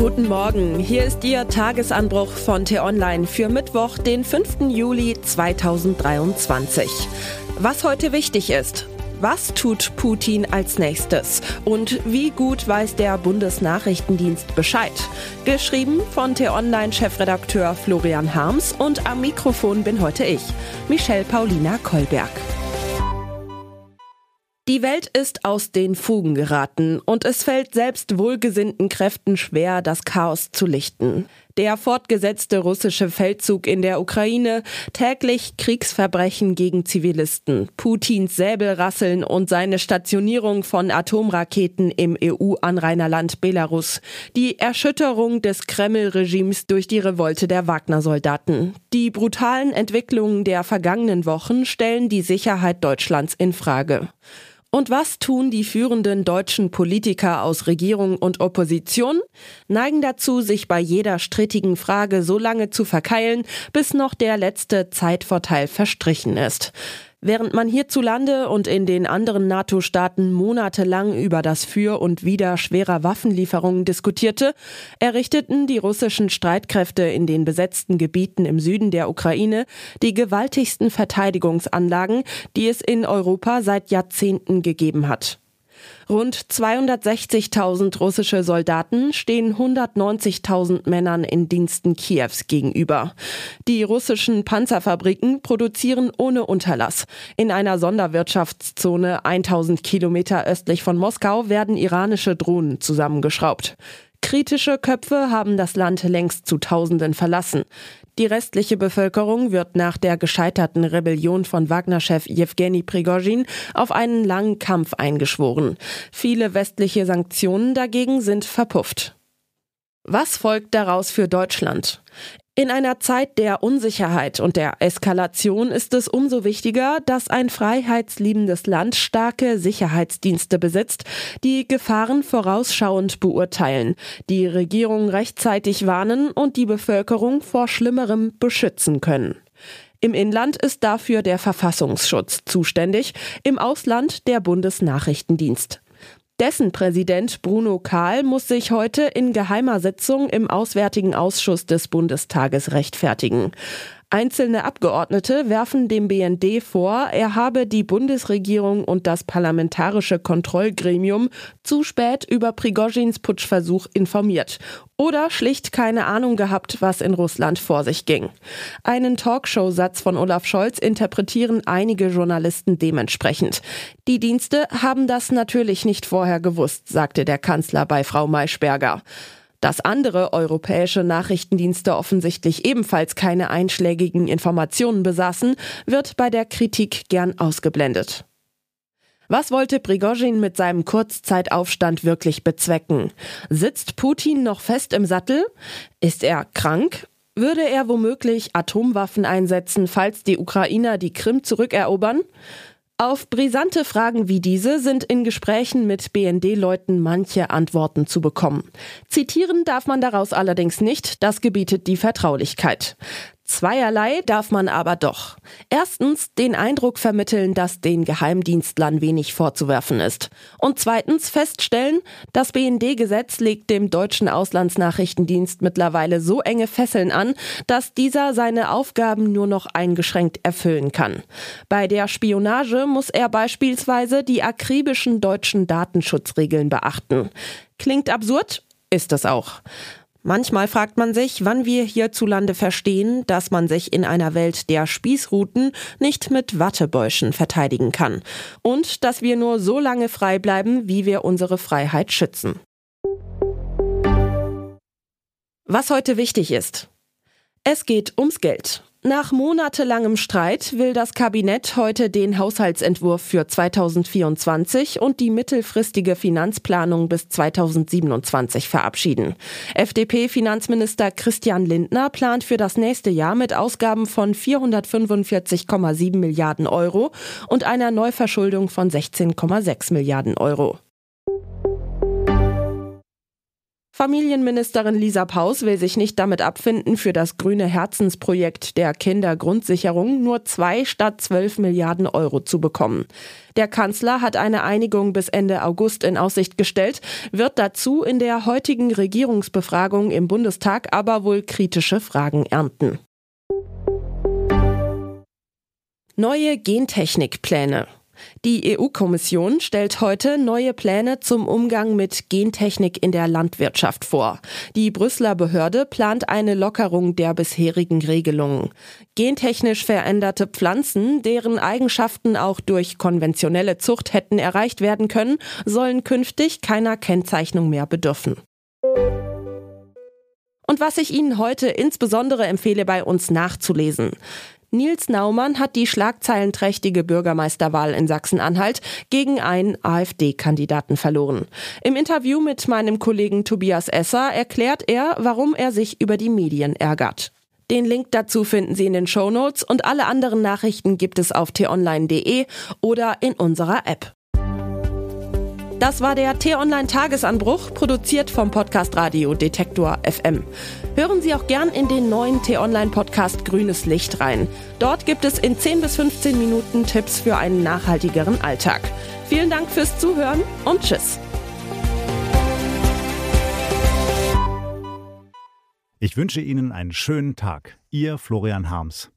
Guten Morgen, hier ist Ihr Tagesanbruch von T-Online für Mittwoch, den 5. Juli 2023. Was heute wichtig ist. Was tut Putin als nächstes? Und wie gut weiß der Bundesnachrichtendienst Bescheid? Geschrieben von T-Online-Chefredakteur Florian Harms und am Mikrofon bin heute ich, Michelle Paulina Kolberg. Die Welt ist aus den Fugen geraten und es fällt selbst wohlgesinnten Kräften schwer, das Chaos zu lichten. Der fortgesetzte russische Feldzug in der Ukraine, täglich Kriegsverbrechen gegen Zivilisten, Putins Säbelrasseln und seine Stationierung von Atomraketen im EU-Anrainerland Belarus, die Erschütterung des Kreml-Regimes durch die Revolte der Wagner-Soldaten. Die brutalen Entwicklungen der vergangenen Wochen stellen die Sicherheit Deutschlands in Frage. Und was tun die führenden deutschen Politiker aus Regierung und Opposition? Neigen dazu, sich bei jeder strittigen Frage so lange zu verkeilen, bis noch der letzte Zeitvorteil verstrichen ist. Während man hierzulande und in den anderen NATO-Staaten monatelang über das Für und Wider schwerer Waffenlieferungen diskutierte, errichteten die russischen Streitkräfte in den besetzten Gebieten im Süden der Ukraine die gewaltigsten Verteidigungsanlagen, die es in Europa seit Jahrzehnten gegeben hat. Rund 260.000 russische Soldaten stehen 190.000 Männern in Diensten Kiews gegenüber. Die russischen Panzerfabriken produzieren ohne Unterlass. In einer Sonderwirtschaftszone 1000 Kilometer östlich von Moskau werden iranische Drohnen zusammengeschraubt. Kritische Köpfe haben das Land längst zu Tausenden verlassen. Die restliche Bevölkerung wird nach der gescheiterten Rebellion von Wagner-Chef Jewgeni Prigozhin auf einen langen Kampf eingeschworen. Viele westliche Sanktionen dagegen sind verpufft. Was folgt daraus für Deutschland? In einer Zeit der Unsicherheit und der Eskalation ist es umso wichtiger, dass ein freiheitsliebendes Land starke Sicherheitsdienste besitzt, die Gefahren vorausschauend beurteilen, die Regierung rechtzeitig warnen und die Bevölkerung vor Schlimmerem beschützen können. Im Inland ist dafür der Verfassungsschutz zuständig, im Ausland der Bundesnachrichtendienst. Dessen Präsident Bruno Kahl muss sich heute in geheimer Sitzung im Auswärtigen Ausschuss des Bundestages rechtfertigen. Einzelne Abgeordnete werfen dem BND vor, er habe die Bundesregierung und das parlamentarische Kontrollgremium zu spät über Prigozhins Putschversuch informiert oder schlicht keine Ahnung gehabt, was in Russland vor sich ging. Einen Talkshow-Satz von Olaf Scholz interpretieren einige Journalisten dementsprechend. Die Dienste haben das natürlich nicht vorher gewusst, sagte der Kanzler bei Frau Maischberger. Dass andere europäische Nachrichtendienste offensichtlich ebenfalls keine einschlägigen Informationen besaßen, wird bei der Kritik gern ausgeblendet. Was wollte Prigozhin mit seinem Kurzzeitaufstand wirklich bezwecken? Sitzt Putin noch fest im Sattel? Ist er krank? Würde er womöglich Atomwaffen einsetzen, falls die Ukrainer die Krim zurückerobern? Auf brisante Fragen wie diese sind in Gesprächen mit BND-Leuten manche Antworten zu bekommen. Zitieren darf man daraus allerdings nicht, das gebietet die Vertraulichkeit. Zweierlei darf man aber doch. Erstens den Eindruck vermitteln, dass den Geheimdienstlern wenig vorzuwerfen ist. Und zweitens feststellen, das BND-Gesetz legt dem deutschen Auslandsnachrichtendienst mittlerweile so enge Fesseln an, dass dieser seine Aufgaben nur noch eingeschränkt erfüllen kann. Bei der Spionage muss er beispielsweise die akribischen deutschen Datenschutzregeln beachten. Klingt absurd? Ist es auch. Manchmal fragt man sich, wann wir hierzulande verstehen, dass man sich in einer Welt der Spießruten nicht mit Wattebäuschen verteidigen kann und dass wir nur so lange frei bleiben, wie wir unsere Freiheit schützen. Was heute wichtig ist. Es geht ums Geld. Nach monatelangem Streit will das Kabinett heute den Haushaltsentwurf für 2024 und die mittelfristige Finanzplanung bis 2027 verabschieden. FDP-Finanzminister Christian Lindner plant für das nächste Jahr mit Ausgaben von 445,7 Milliarden Euro und einer Neuverschuldung von 16,6 Milliarden Euro. Familienministerin Lisa Paus will sich nicht damit abfinden, für das grüne Herzensprojekt der Kindergrundsicherung nur zwei statt zwölf Milliarden Euro zu bekommen. Der Kanzler hat eine Einigung bis Ende August in Aussicht gestellt, wird dazu in der heutigen Regierungsbefragung im Bundestag aber wohl kritische Fragen ernten. Neue Gentechnikpläne. Die EU-Kommission stellt heute neue Pläne zum Umgang mit Gentechnik in der Landwirtschaft vor. Die Brüsseler Behörde plant eine Lockerung der bisherigen Regelungen. Gentechnisch veränderte Pflanzen, deren Eigenschaften auch durch konventionelle Zucht hätten erreicht werden können, sollen künftig keiner Kennzeichnung mehr bedürfen. Und was ich Ihnen heute insbesondere empfehle, bei uns nachzulesen. Nils Naumann hat die schlagzeilenträchtige Bürgermeisterwahl in Sachsen-Anhalt gegen einen AfD-Kandidaten verloren. Im Interview mit meinem Kollegen Tobias Esser erklärt er, warum er sich über die Medien ärgert. Den Link dazu finden Sie in den Show Notes und alle anderen Nachrichten gibt es auf t-online.de oder in unserer App. Das war der T-Online Tagesanbruch, produziert vom Podcast Radio Detektor FM. Hören Sie auch gern in den neuen T-Online Podcast Grünes Licht rein. Dort gibt es in 10 bis 15 Minuten Tipps für einen nachhaltigeren Alltag. Vielen Dank fürs Zuhören und Tschüss. Ich wünsche Ihnen einen schönen Tag. Ihr Florian Harms.